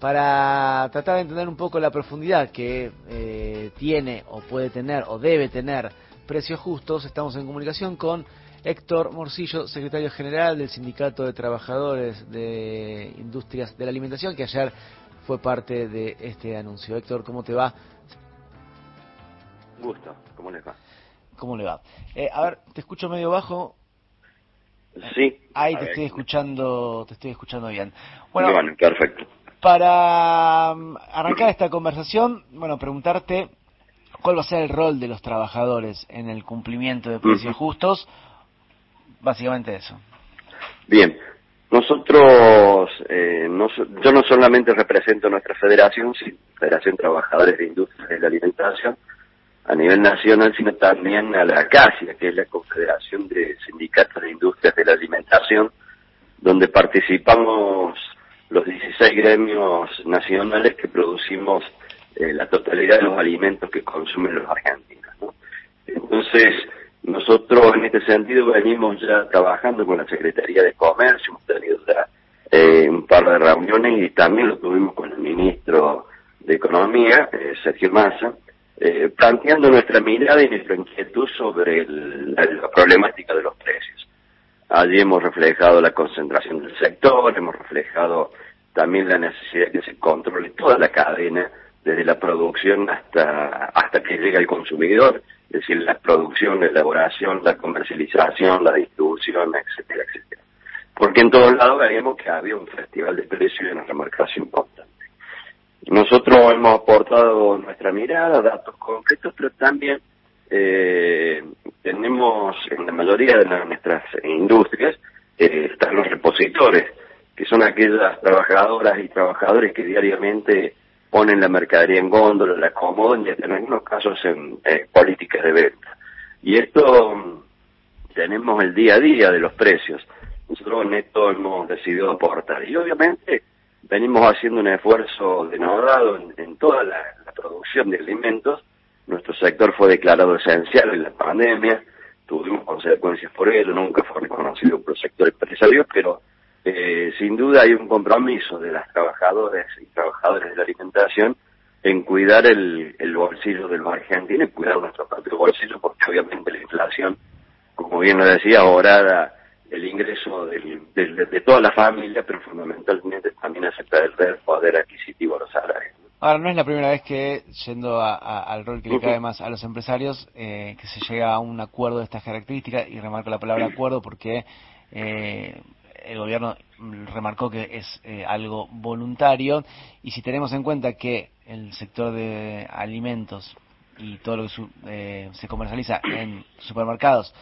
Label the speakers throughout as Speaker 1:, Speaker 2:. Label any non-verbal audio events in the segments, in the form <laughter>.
Speaker 1: Para tratar de entender un poco la profundidad que eh, tiene o puede tener o debe tener precios justos, estamos en comunicación con Héctor Morcillo, secretario general del Sindicato de Trabajadores de Industrias de la Alimentación, que ayer fue parte de este anuncio. Héctor, ¿cómo te va?
Speaker 2: Gusto, ¿cómo les va?
Speaker 1: ¿Cómo le va? Eh, a ver, te escucho medio bajo.
Speaker 2: Sí.
Speaker 1: Ahí te estoy escuchando, te estoy escuchando bien.
Speaker 2: Bueno, perfecto.
Speaker 1: Para um, arrancar esta conversación, bueno, preguntarte cuál va a ser el rol de los trabajadores en el cumplimiento de precios justos. Básicamente eso.
Speaker 2: Bien, nosotros, eh, no, yo no solamente represento nuestra federación, sino Federación Trabajadores de Industria de la Alimentación, a nivel nacional, sino también a la CASIA, que es la Confederación de Sindicatos de Industrias de la Alimentación, donde participamos los 16 gremios nacionales que producimos eh, la totalidad de los alimentos que consumen los argentinos. Entonces, nosotros en este sentido venimos ya trabajando con la Secretaría de Comercio, hemos tenido ya eh, un par de reuniones y también lo tuvimos con el ministro de Economía, eh, Sergio Massa, eh, planteando nuestra mirada y nuestra inquietud sobre la, problemática de los precios. Allí hemos reflejado la concentración del sector, hemos reflejado también la necesidad de que se controle toda la cadena, desde la producción hasta, hasta que llega al consumidor, es decir, la producción, la elaboración, la comercialización, la distribución, etcétera, etcétera. Porque en todos lados veíamos que había un festival de precios y una remarcación constante. Nosotros hemos aportado nuestra mirada, datos concretos, pero también eh, tenemos en la mayoría de nuestras industrias eh, están los repositores, que son aquellas trabajadoras y trabajadores que diariamente ponen la mercadería en góndola, la acomodan y en algunos casos en eh, políticas de venta. Y esto mm, tenemos el día a día de los precios. Nosotros en esto hemos decidido aportar. Y obviamente venimos haciendo un esfuerzo denodado en, en toda la, producción de alimentos. Nuestro sector fue declarado esencial en la pandemia, tuvimos consecuencias por ello, nunca fue reconocido por el sector empresario, pero eh, sin duda hay un compromiso de las trabajadoras y trabajadores de la alimentación en cuidar el, el bolsillo de los argentinos y cuidar nuestro propio bolsillo, porque obviamente la inflación, como bien lo decía, ahora el ingreso de toda la familia, pero fundamentalmente también perder el poder adquisitivo a los salarios.
Speaker 1: Ahora, no es la primera vez que, yendo al rol que le cae más a los empresarios, eh, que se llega a un acuerdo de estas características, y remarco la palabra acuerdo porque eh, el gobierno remarcó que es eh, algo voluntario, y si tenemos en cuenta que el sector de alimentos y todo lo que se comercializa en supermercados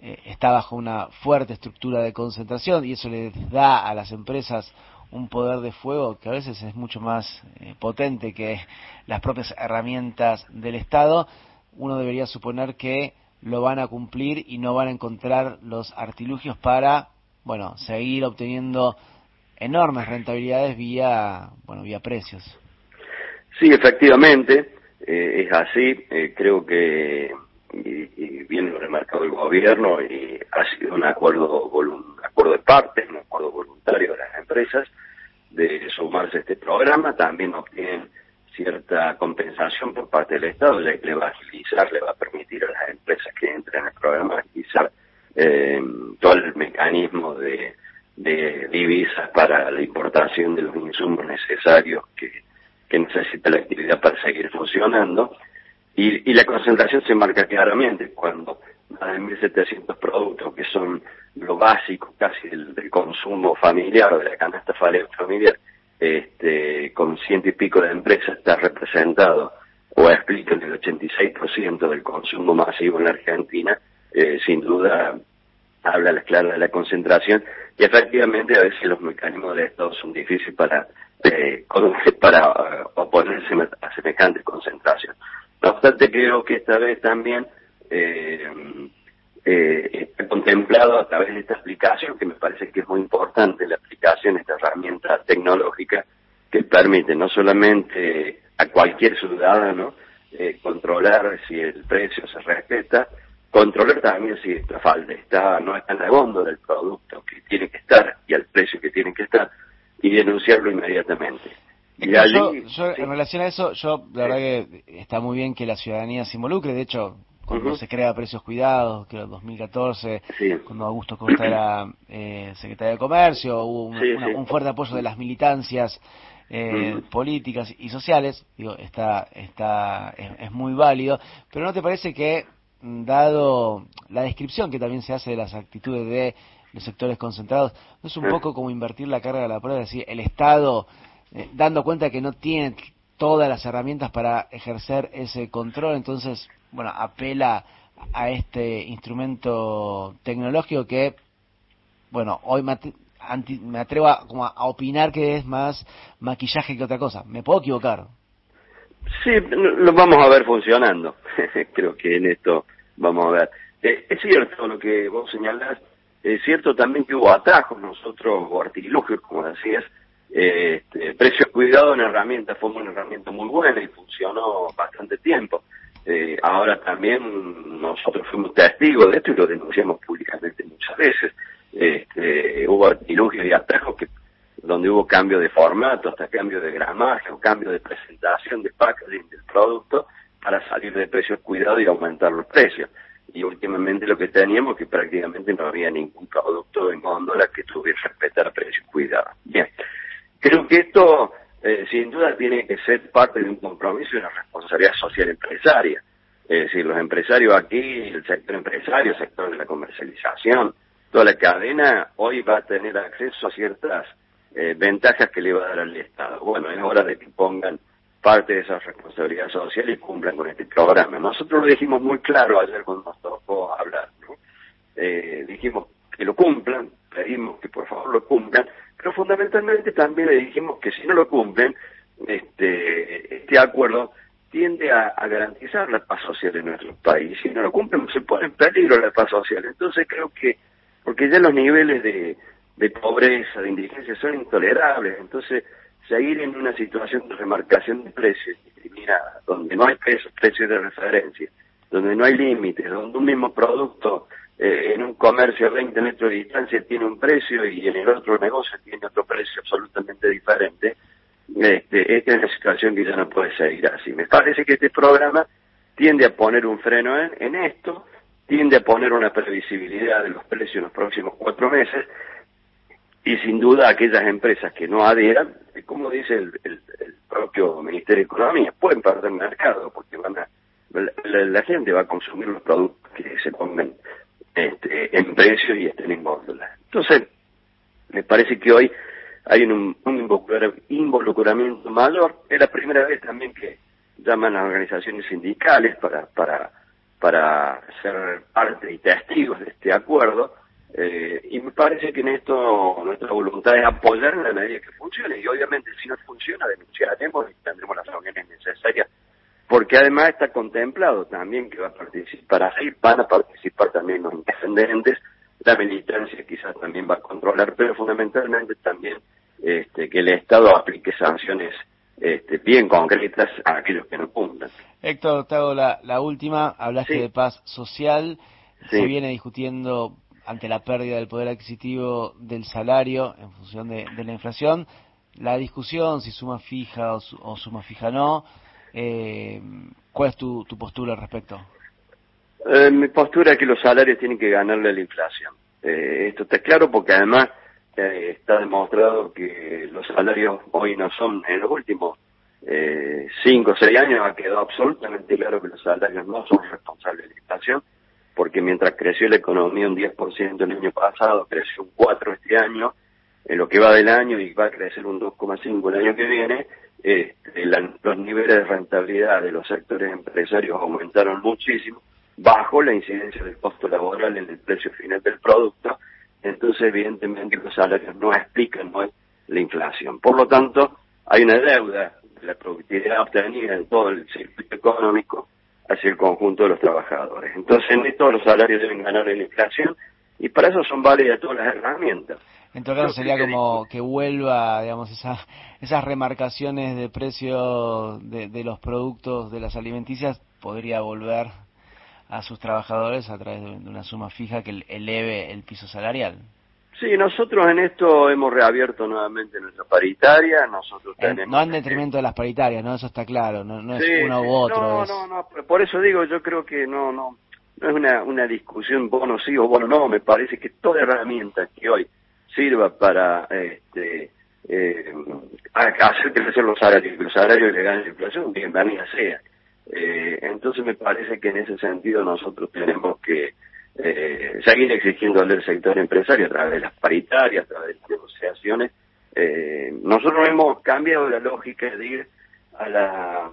Speaker 1: eh, está bajo una fuerte estructura de concentración y eso le da a las empresas un poder de fuego que a veces es mucho más eh, potente que las propias herramientas del Estado, uno debería suponer que lo van a cumplir y no van a encontrar los artilugios para, bueno, seguir obteniendo enormes rentabilidades vía, bueno, vía precios.
Speaker 2: Sí, efectivamente, eh, es así. creo que y, lo remarcado el gobierno y ha sido un acuerdo un acuerdo de partes, un acuerdo voluntario de las empresas de sumarse a este programa, también obtienen cierta compensación por parte del Estado, ya le va a agilizar, le va a permitir a las empresas que entren en el programa agilizar eh, todo el mecanismo de, divisas para la importación de los insumos necesarios que, necesita la actividad para seguir funcionando. Y, la concentración se marca claramente cuando más de 1.700 productos que son lo básico casi del, consumo familiar de la canasta familiar, este, con ciento y pico de empresas está representado o explica el 86% del consumo masivo en la Argentina, eh, sin duda habla la clara de la concentración y efectivamente a veces los mecanismos del Estado son difíciles para, eh, <laughs> para eh, oponerse a semejante concentración. No obstante, creo que esta vez también eh, está contemplado a través de esta aplicación, que me parece que es muy importante la aplicación, esta herramienta tecnológica que permite no solamente a cualquier ciudadano controlar si el precio se respeta, controlar también si esta falta está, no está en la góndola del producto que tiene que estar y al precio que tiene que estar, y denunciarlo inmediatamente.
Speaker 1: Y yo, en relación a eso, yo la verdad que está muy bien que la ciudadanía se involucre, de hecho, cuando se crea Precios Cuidados, que en 2014, cuando Augusto Costa era eh, secretario de Comercio, hubo un, fuerte apoyo de las militancias eh, políticas y sociales, digo, está, está, es, muy válido, pero ¿no te parece que, dado la descripción que también se hace de las actitudes de los sectores concentrados, no es un poco como invertir la carga de la prueba, es decir, el Estado, eh, dando cuenta que no tiene todas las herramientas para ejercer ese control, entonces bueno, apela a este instrumento tecnológico que, bueno, hoy me, atrevo a, como a, opinar que es más maquillaje que otra cosa. ¿Me puedo equivocar?
Speaker 2: Sí, lo vamos a ver funcionando. <laughs> Creo que en esto vamos a ver. Eh, es cierto lo que vos señalás, es cierto también que hubo atajos nosotros, o artilugios, como decías, eh, este, precio cuidado en herramienta fue una herramienta muy buena y funcionó bastante tiempo. Eh, ahora también nosotros fuimos testigos de esto y lo denunciamos públicamente muchas veces. Este, hubo artilugios y atajos que donde hubo cambio de formato, hasta cambio de gramaje o cambio de presentación de packaging del producto para salir de precios cuidados y aumentar los precios. Y últimamente lo que teníamos que prácticamente no había ningún producto en góndola que tuviera que respetar precios cuidados. Bien, creo que esto eh, sin duda tiene que ser parte de un compromiso y una responsabilidad social empresaria. Es decir, los empresarios aquí, el sector empresario, el sector de la comercialización, toda la cadena, hoy va a tener acceso a ciertas eh, ventajas que le va a dar al Estado. Bueno, es hora de que pongan parte de esa responsabilidad social y cumplan con este programa. Nosotros lo dijimos muy claro ayer cuando nos tocó hablar. Eh, dijimos que lo cumplan, pedimos que por favor lo cumplan, pero fundamentalmente también le dijimos que si no lo cumplen, este, este acuerdo tiende a, garantizar la paz social en nuestro país. Si no lo cumplen, se pone en peligro la paz social. Entonces creo que, porque ya los niveles de, de pobreza, de indigencia son intolerables, entonces seguir en una situación de remarcación de precios discriminada, donde no hay precios, precios de referencia, donde no hay límites, donde un mismo producto eh, en un comercio a 20 metros de distancia tiene un precio y en el otro negocio tiene otro precio absolutamente diferente, este, esta es la situación que ya no puede seguir así. Me parece que este programa tiende a poner un freno en, en esto, tiende a poner una previsibilidad de los precios en los próximos cuatro meses y sin duda aquellas empresas que no adhieran, como dice el, el, propio Ministerio de Economía, pueden perder mercado porque van a, la, gente va a consumir los productos que se pongan este, en precios y estén en góndola. Entonces, me parece que hoy hay un, involucramiento mayor. Es la primera vez también que llaman a organizaciones sindicales para, para, para ser parte y testigos de este acuerdo. Eh, y me parece que en esto nuestra voluntad es apoyar en la medida que funcione. Y obviamente si no funciona, denunciaremos y tendremos las reuniones necesarias. Porque además está contemplado también que va a participar así, van a participar también los indefendentes, la militancia quizás también va a controlar, pero fundamentalmente también este, que el Estado aplique sanciones este, bien concretas a aquellos que no cumplan.
Speaker 1: Héctor, te hago la, última. Hablaste de paz social. Se viene discutiendo ante la pérdida del poder adquisitivo del salario en función de, la inflación. La discusión, si suma fija o, suma fija no. Eh, ¿Cuál es tu, postura al respecto?
Speaker 2: Eh, mi postura es que los salarios tienen que ganarle a la inflación. Eh, esto está claro porque además está demostrado que los salarios hoy no son, en los últimos eh, cinco o seis años ha quedado absolutamente claro que los salarios no son responsables de la inflación, porque mientras creció la economía un 10% el año pasado, creció un 4% este año, en lo que va del año y va a crecer un 2,5% el año que viene, este, los niveles de rentabilidad de los sectores empresarios aumentaron muchísimo, bajo la incidencia del costo laboral en el precio final del producto, entonces evidentemente los salarios no explican la inflación. Por lo tanto, hay una deuda de la productividad obtenida en todo el circuito económico hacia el conjunto de los trabajadores. Entonces, en esto los salarios deben ganar en la inflación y para eso son válidas todas las herramientas.
Speaker 1: En todo caso sería como que vuelva, digamos, esa, esas remarcaciones de precio de, de los productos de las alimenticias, podría volver a sus trabajadores a través de una suma fija que eleve el piso salarial.
Speaker 2: Sí, nosotros en esto hemos reabierto nuevamente nuestra paritaria, nosotros tenemos...
Speaker 1: no en detrimento de las paritarias, ¿no? Eso está claro, no, no es uno u otro.
Speaker 2: No, no, no, por eso digo, yo creo que no, no, no es una, una discusión bono sí o bono no, me parece que toda herramienta que hoy sirva para este, eh, hacer crecer los salarios, los salarios le ganen la inflación, bienvenida sea. Eh, entonces me parece que en ese sentido nosotros tenemos que eh, seguir exigiendo del sector empresario a través de las paritarias, a través de las negociaciones. Eh, nosotros hemos cambiado la lógica de ir a la,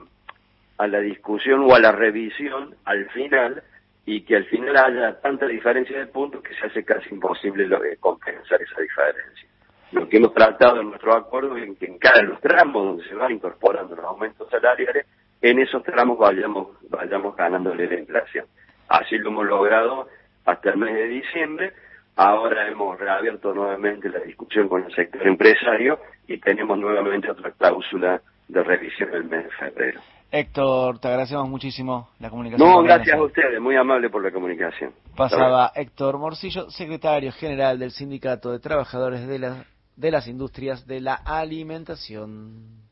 Speaker 2: a la discusión o a la revisión al final y que al final haya tanta diferencia de puntos que se hace casi imposible de compensar esa diferencia. Lo que hemos tratado en nuestro acuerdo es que en cada los tramos donde se van incorporando los aumentos salariales, en esos tramos vayamos, vayamos ganándole la inflación. Así lo hemos logrado hasta el mes de diciembre. Ahora hemos reabierto nuevamente la discusión con el sector empresario y tenemos nuevamente otra cláusula de revisión el mes de febrero.
Speaker 1: Héctor, te agradecemos muchísimo la comunicación.
Speaker 2: No, gracias a ustedes, muy amable por la comunicación.
Speaker 1: Pasaba Héctor Morcillo, secretario general del Sindicato de Trabajadores de, de las Industrias de la Alimentación.